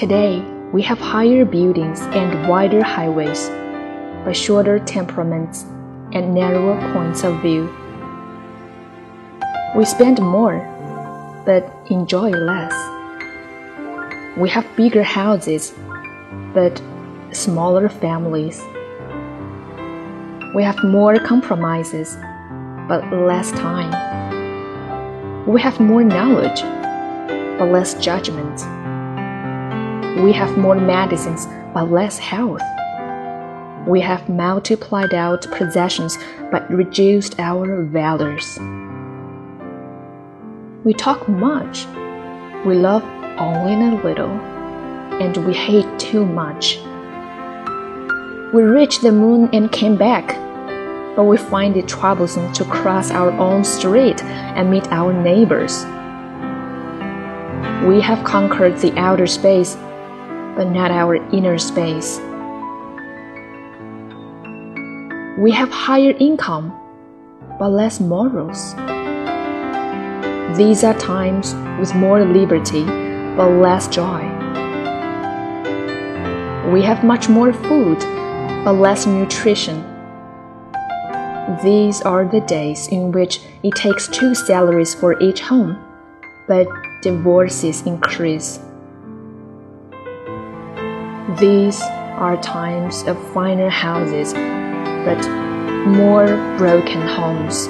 Today, we have higher buildings and wider highways, but shorter temperaments and narrower points of view. We spend more, but enjoy less. We have bigger houses, but smaller families. We have more compromises, but less time. We have more knowledge, but less judgment. We have more medicines, but less health. We have multiplied out possessions, but reduced our values. We talk much. We love only a little, and we hate too much. We reached the moon and came back, but we find it troublesome to cross our own street and meet our neighbors. We have conquered the outer space, but not our inner space. We have higher income, but less morals. These are times with more liberty, but less joy. We have much more food but less nutrition. These are the days in which it takes two salaries for each home, but divorces increase. These are times of finer houses, but more broken homes.